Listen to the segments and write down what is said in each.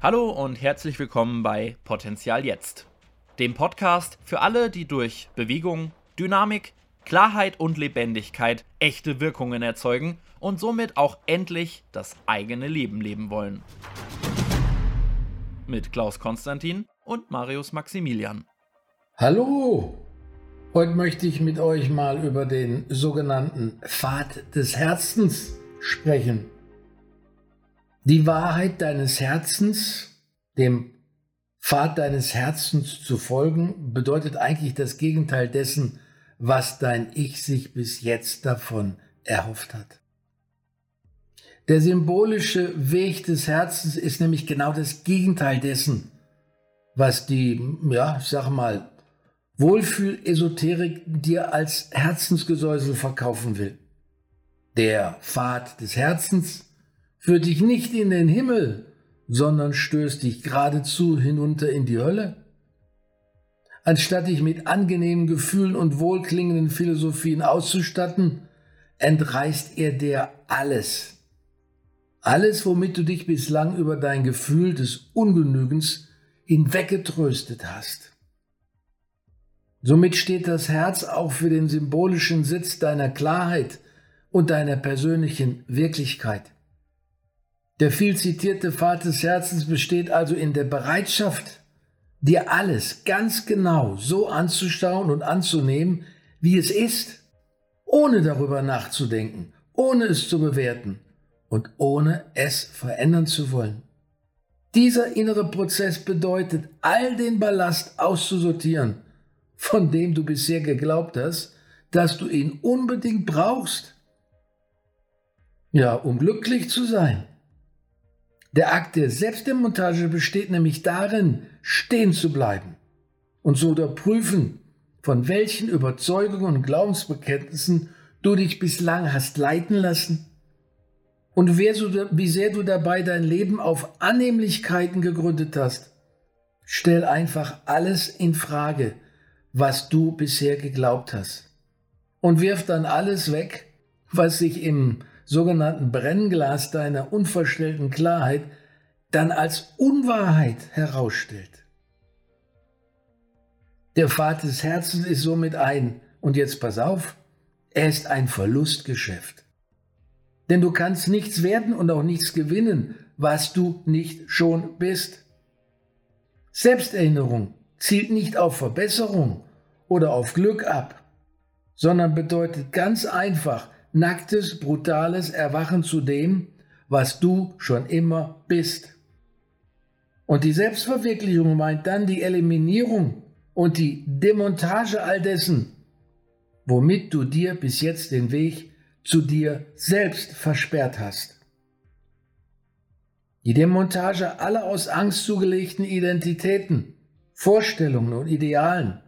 Hallo und herzlich willkommen bei Potenzial Jetzt, dem Podcast für alle, die durch Bewegung, Dynamik, Klarheit und Lebendigkeit echte Wirkungen erzeugen und somit auch endlich das eigene Leben leben wollen. Mit Klaus Konstantin und Marius Maximilian. Hallo! Heute möchte ich mit euch mal über den sogenannten Pfad des Herzens sprechen. Die Wahrheit deines Herzens, dem Pfad deines Herzens zu folgen, bedeutet eigentlich das Gegenteil dessen, was dein Ich sich bis jetzt davon erhofft hat. Der symbolische Weg des Herzens ist nämlich genau das Gegenteil dessen, was die, ja, ich sag mal, Wohlfühl-Esoterik dir als Herzensgesäusel verkaufen will. Der Pfad des Herzens führt dich nicht in den Himmel, sondern stößt dich geradezu hinunter in die Hölle? Anstatt dich mit angenehmen Gefühlen und wohlklingenden Philosophien auszustatten, entreißt er dir alles. Alles, womit du dich bislang über dein Gefühl des Ungenügens hinweggetröstet hast. Somit steht das Herz auch für den symbolischen Sitz deiner Klarheit und deiner persönlichen Wirklichkeit. Der viel zitierte Pfad des Herzens besteht also in der Bereitschaft, dir alles ganz genau so anzuschauen und anzunehmen, wie es ist, ohne darüber nachzudenken, ohne es zu bewerten und ohne es verändern zu wollen. Dieser innere Prozess bedeutet, all den Ballast auszusortieren, von dem du bisher geglaubt hast, dass du ihn unbedingt brauchst. Ja, um glücklich zu sein. Der Akt der Selbstdemontage besteht nämlich darin, stehen zu bleiben und zu unterprüfen, von welchen Überzeugungen und Glaubensbekenntnissen du dich bislang hast leiten lassen und wie sehr du dabei dein Leben auf Annehmlichkeiten gegründet hast. Stell einfach alles in Frage, was du bisher geglaubt hast und wirf dann alles weg, was sich im sogenannten Brennglas deiner unverstellten Klarheit dann als Unwahrheit herausstellt. Der Pfad des Herzens ist somit ein, und jetzt pass auf, er ist ein Verlustgeschäft. Denn du kannst nichts werden und auch nichts gewinnen, was du nicht schon bist. Selbsterinnerung zielt nicht auf Verbesserung oder auf Glück ab, sondern bedeutet ganz einfach, nacktes, brutales Erwachen zu dem, was du schon immer bist. Und die Selbstverwirklichung meint dann die Eliminierung und die Demontage all dessen, womit du dir bis jetzt den Weg zu dir selbst versperrt hast. Die Demontage aller aus Angst zugelegten Identitäten, Vorstellungen und Idealen,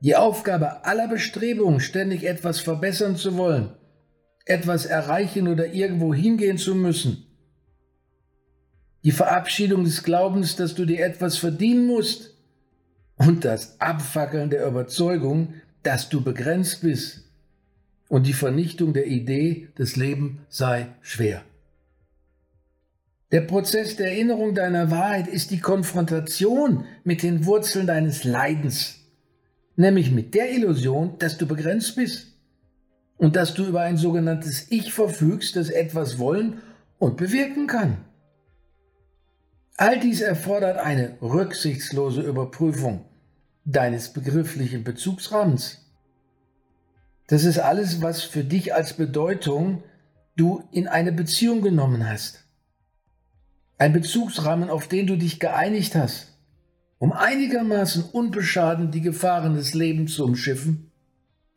die Aufgabe aller Bestrebungen, ständig etwas verbessern zu wollen, etwas erreichen oder irgendwo hingehen zu müssen. Die Verabschiedung des Glaubens, dass du dir etwas verdienen musst. Und das Abfackeln der Überzeugung, dass du begrenzt bist. Und die Vernichtung der Idee, das Leben sei schwer. Der Prozess der Erinnerung deiner Wahrheit ist die Konfrontation mit den Wurzeln deines Leidens nämlich mit der Illusion, dass du begrenzt bist und dass du über ein sogenanntes Ich verfügst, das etwas wollen und bewirken kann. All dies erfordert eine rücksichtslose Überprüfung deines begrifflichen Bezugsrahmens. Das ist alles, was für dich als Bedeutung du in eine Beziehung genommen hast. Ein Bezugsrahmen, auf den du dich geeinigt hast um einigermaßen unbeschadet die Gefahren des Lebens zu umschiffen,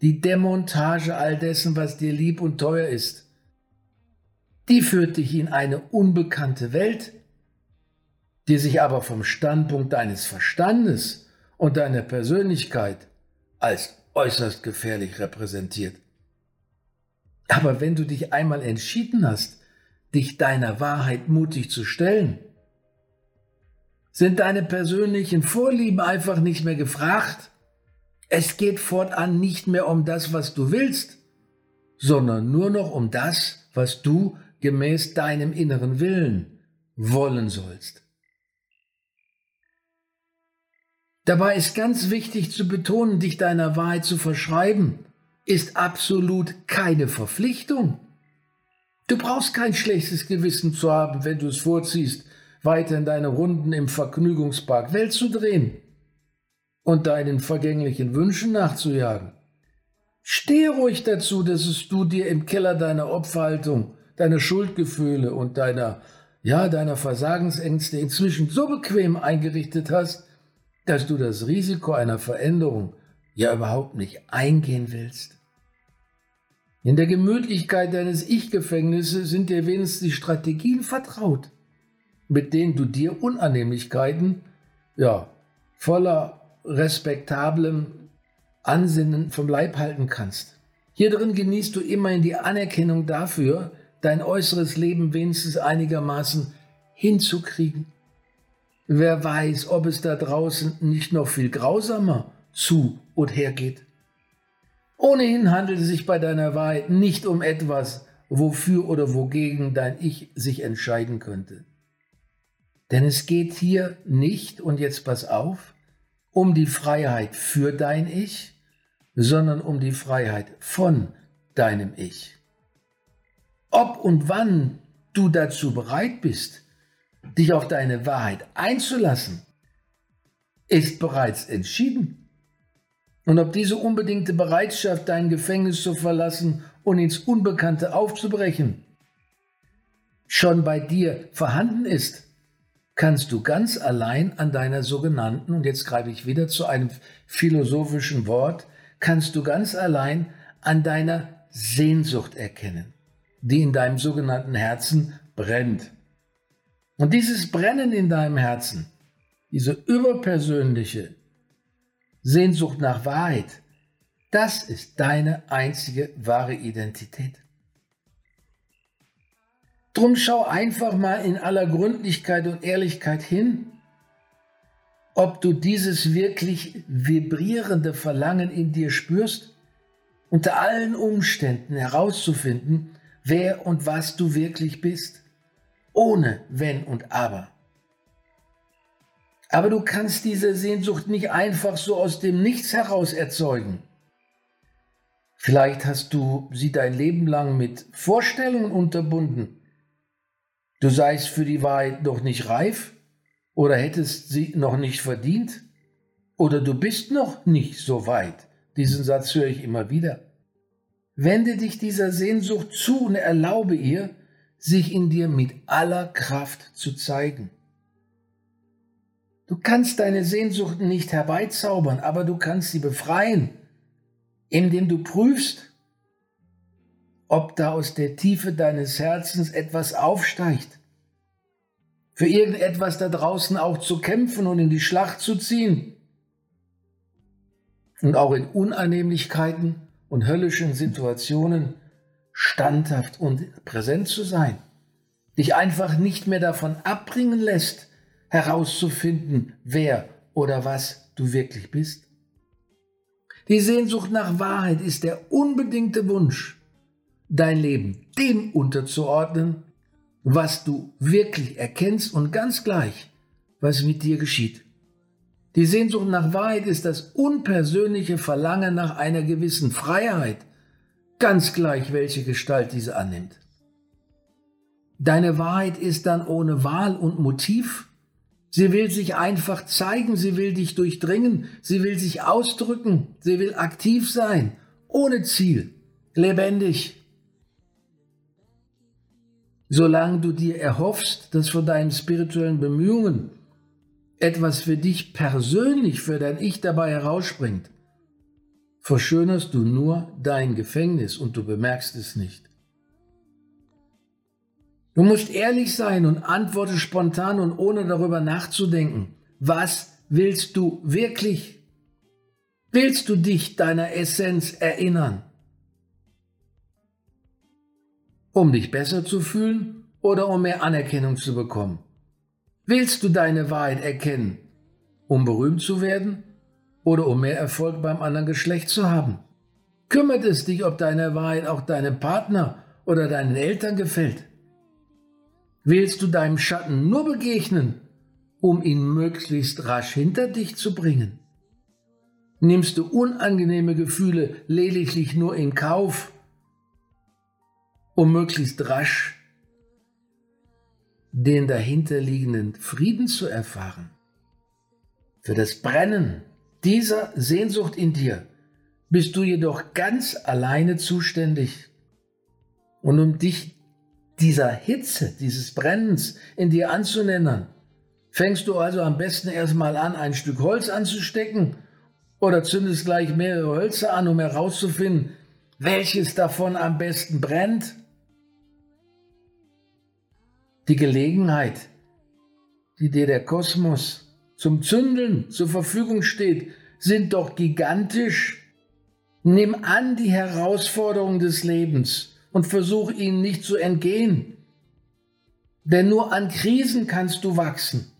die Demontage all dessen, was dir lieb und teuer ist. Die führt dich in eine unbekannte Welt, die sich aber vom Standpunkt deines Verstandes und deiner Persönlichkeit als äußerst gefährlich repräsentiert. Aber wenn du dich einmal entschieden hast, dich deiner Wahrheit mutig zu stellen, sind deine persönlichen Vorlieben einfach nicht mehr gefragt? Es geht fortan nicht mehr um das, was du willst, sondern nur noch um das, was du gemäß deinem inneren Willen wollen sollst. Dabei ist ganz wichtig zu betonen, dich deiner Wahrheit zu verschreiben, ist absolut keine Verpflichtung. Du brauchst kein schlechtes Gewissen zu haben, wenn du es vorziehst, weiter in deine Runden im Vergnügungspark Welt zu drehen und deinen vergänglichen Wünschen nachzujagen. Stehe ruhig dazu, dass es du dir im Keller deiner Opferhaltung, deiner Schuldgefühle und deiner, ja, deiner Versagensängste inzwischen so bequem eingerichtet hast, dass du das Risiko einer Veränderung ja überhaupt nicht eingehen willst. In der Gemütlichkeit deines Ich-Gefängnisses sind dir wenigstens die Strategien vertraut, mit denen du dir Unannehmlichkeiten, ja, voller respektablem Ansinnen vom Leib halten kannst. Hier drin genießt du immerhin die Anerkennung dafür, dein äußeres Leben wenigstens einigermaßen hinzukriegen. Wer weiß, ob es da draußen nicht noch viel grausamer zu und her geht. Ohnehin handelt es sich bei deiner Wahrheit nicht um etwas, wofür oder wogegen dein Ich sich entscheiden könnte. Denn es geht hier nicht, und jetzt pass auf, um die Freiheit für dein Ich, sondern um die Freiheit von deinem Ich. Ob und wann du dazu bereit bist, dich auf deine Wahrheit einzulassen, ist bereits entschieden. Und ob diese unbedingte Bereitschaft, dein Gefängnis zu verlassen und ins Unbekannte aufzubrechen, schon bei dir vorhanden ist, kannst du ganz allein an deiner sogenannten, und jetzt greife ich wieder zu einem philosophischen Wort, kannst du ganz allein an deiner Sehnsucht erkennen, die in deinem sogenannten Herzen brennt. Und dieses Brennen in deinem Herzen, diese überpersönliche Sehnsucht nach Wahrheit, das ist deine einzige wahre Identität. Drum schau einfach mal in aller Gründlichkeit und Ehrlichkeit hin, ob du dieses wirklich vibrierende Verlangen in dir spürst, unter allen Umständen herauszufinden, wer und was du wirklich bist, ohne wenn und aber. Aber du kannst diese Sehnsucht nicht einfach so aus dem Nichts heraus erzeugen. Vielleicht hast du sie dein Leben lang mit Vorstellungen unterbunden, Du seist für die Wahrheit noch nicht reif oder hättest sie noch nicht verdient oder du bist noch nicht so weit. Diesen Satz höre ich immer wieder. Wende dich dieser Sehnsucht zu und erlaube ihr, sich in dir mit aller Kraft zu zeigen. Du kannst deine Sehnsucht nicht herbeizaubern, aber du kannst sie befreien, indem du prüfst, ob da aus der Tiefe deines Herzens etwas aufsteigt. Für irgendetwas da draußen auch zu kämpfen und in die Schlacht zu ziehen. Und auch in Unannehmlichkeiten und höllischen Situationen standhaft und präsent zu sein. Dich einfach nicht mehr davon abbringen lässt, herauszufinden, wer oder was du wirklich bist. Die Sehnsucht nach Wahrheit ist der unbedingte Wunsch, dein Leben dem unterzuordnen, was du wirklich erkennst und ganz gleich, was mit dir geschieht. Die Sehnsucht nach Wahrheit ist das unpersönliche Verlangen nach einer gewissen Freiheit, ganz gleich, welche Gestalt diese annimmt. Deine Wahrheit ist dann ohne Wahl und Motiv. Sie will sich einfach zeigen, sie will dich durchdringen, sie will sich ausdrücken, sie will aktiv sein, ohne Ziel, lebendig, solange du dir erhoffst, dass von deinen spirituellen Bemühungen etwas für dich persönlich, für dein Ich dabei herausspringt, verschönerst du nur dein Gefängnis und du bemerkst es nicht. Du musst ehrlich sein und antworte spontan und ohne darüber nachzudenken. Was willst du wirklich? Willst du dich deiner Essenz erinnern? Um dich besser zu fühlen oder um mehr Anerkennung zu bekommen? Willst du deine Wahrheit erkennen, um berühmt zu werden oder um mehr Erfolg beim anderen Geschlecht zu haben? Kümmert es dich, ob deine Wahrheit auch deinem Partner oder deinen Eltern gefällt? Willst du deinem Schatten nur begegnen, um ihn möglichst rasch hinter dich zu bringen? Nimmst du unangenehme Gefühle lediglich nur in Kauf, um möglichst rasch den dahinterliegenden Frieden zu erfahren? Für das Brennen dieser Sehnsucht in dir bist du jedoch ganz alleine zuständig. Und um dich dieser Hitze, dieses Brennens in dir anzunennen, fängst du also am besten erstmal an, ein Stück Holz anzustecken oder zündest gleich mehrere Hölzer an, um herauszufinden, welches davon am besten brennt. Die Gelegenheit, die dir der Kosmos zum Zündeln zur Verfügung steht, sind doch gigantisch. Nimm an die Herausforderungen des Lebens und versuch ihnen nicht zu entgehen. Denn nur an Krisen kannst du wachsen.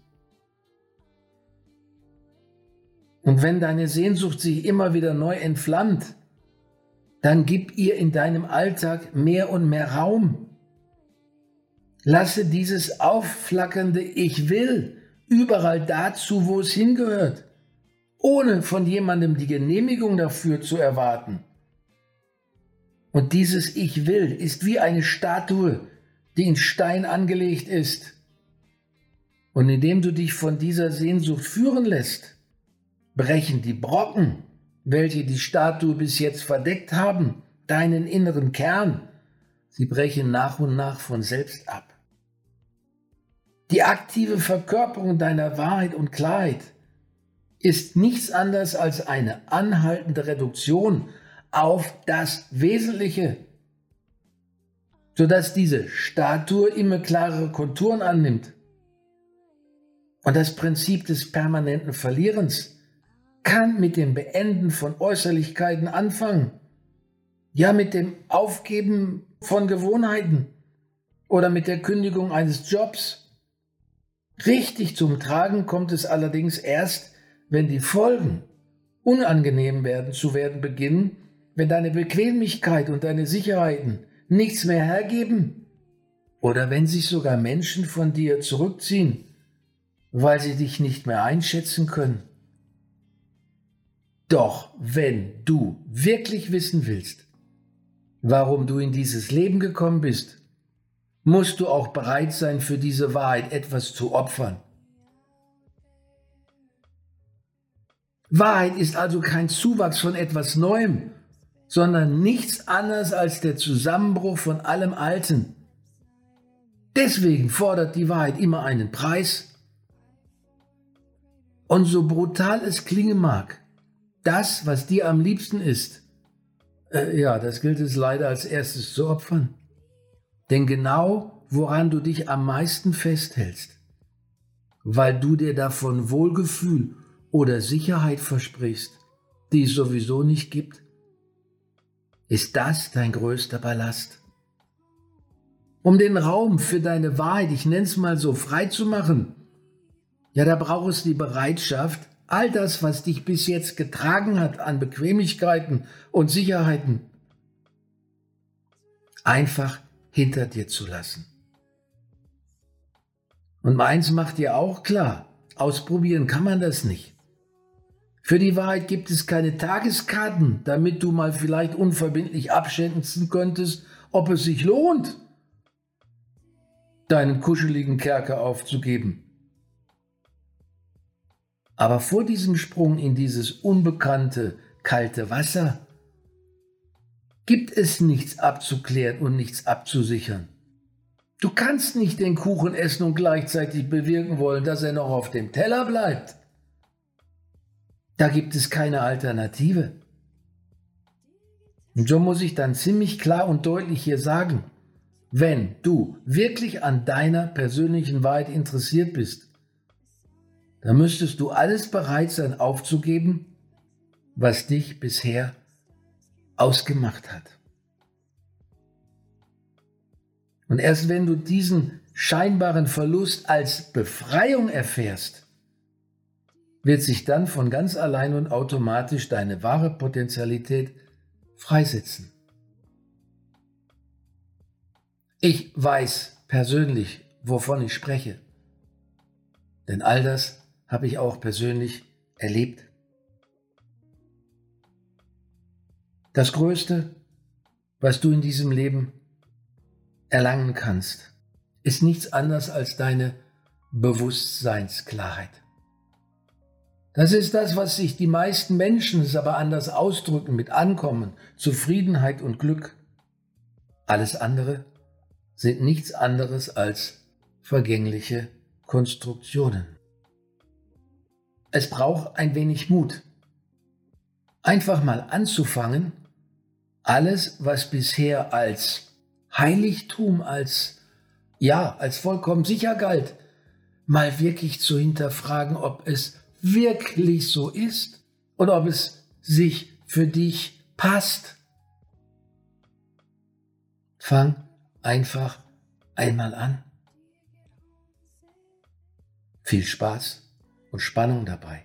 Und wenn deine Sehnsucht sich immer wieder neu entflammt, dann gib ihr in deinem Alltag mehr und mehr Raum. Lasse dieses aufflackernde Ich will überall dazu, wo es hingehört, ohne von jemandem die Genehmigung dafür zu erwarten. Und dieses Ich will ist wie eine Statue, die in Stein angelegt ist. Und indem du dich von dieser Sehnsucht führen lässt, brechen die Brocken, welche die Statue bis jetzt verdeckt haben, deinen inneren Kern, sie brechen nach und nach von selbst ab. Die aktive Verkörperung deiner Wahrheit und Klarheit ist nichts anderes als eine anhaltende Reduktion auf das Wesentliche, sodass diese Statue immer klarere Konturen annimmt. Und das Prinzip des permanenten Verlierens kann mit dem Beenden von Äußerlichkeiten anfangen, ja mit dem Aufgeben von Gewohnheiten oder mit der Kündigung eines Jobs Richtig zum Tragen kommt es allerdings erst, wenn die Folgen unangenehm werden zu werden beginnen, wenn deine Bequemlichkeit und deine Sicherheiten nichts mehr hergeben oder wenn sich sogar Menschen von dir zurückziehen, weil sie dich nicht mehr einschätzen können. Doch wenn du wirklich wissen willst, warum du in dieses Leben gekommen bist musst du auch bereit sein, für diese Wahrheit etwas zu opfern. Wahrheit ist also kein Zuwachs von etwas Neuem, sondern nichts anderes als der Zusammenbruch von allem Alten. Deswegen fordert die Wahrheit immer einen Preis. Und so brutal es klingen mag, das, was dir am liebsten ist, äh, ja, das gilt es leider als erstes zu opfern. Denn genau woran du dich am meisten festhältst, weil du dir davon Wohlgefühl oder Sicherheit versprichst, die es sowieso nicht gibt, ist das dein größter Ballast. Um den Raum für deine Wahrheit, ich nenne es mal so, frei zu machen, ja, da braucht es die Bereitschaft, all das, was dich bis jetzt getragen hat an Bequemlichkeiten und Sicherheiten, einfach hinter dir zu lassen. Und meins macht dir auch klar, ausprobieren kann man das nicht. Für die Wahrheit gibt es keine Tageskarten, damit du mal vielleicht unverbindlich abschätzen könntest, ob es sich lohnt, deinen kuscheligen Kerker aufzugeben. Aber vor diesem Sprung in dieses unbekannte, kalte Wasser gibt es nichts abzuklären und nichts abzusichern. Du kannst nicht den Kuchen essen und gleichzeitig bewirken wollen, dass er noch auf dem Teller bleibt. Da gibt es keine Alternative. Und so muss ich dann ziemlich klar und deutlich hier sagen, wenn du wirklich an deiner persönlichen Wahrheit interessiert bist, dann müsstest du alles bereit sein aufzugeben, was dich bisher ausgemacht hat. Und erst wenn du diesen scheinbaren Verlust als Befreiung erfährst, wird sich dann von ganz allein und automatisch deine wahre Potentialität freisetzen. Ich weiß persönlich, wovon ich spreche. Denn all das habe ich auch persönlich erlebt. Das Größte, was du in diesem Leben erlangen kannst, ist nichts anderes als deine Bewusstseinsklarheit. Das ist das, was sich die meisten Menschen es aber anders ausdrücken mit Ankommen, Zufriedenheit und Glück. Alles andere sind nichts anderes als vergängliche Konstruktionen. Es braucht ein wenig Mut. Einfach mal anzufangen, alles, was bisher als Heiligtum, als ja, als vollkommen sicher galt, mal wirklich zu hinterfragen, ob es wirklich so ist oder ob es sich für dich passt. Fang einfach einmal an. Viel Spaß und Spannung dabei.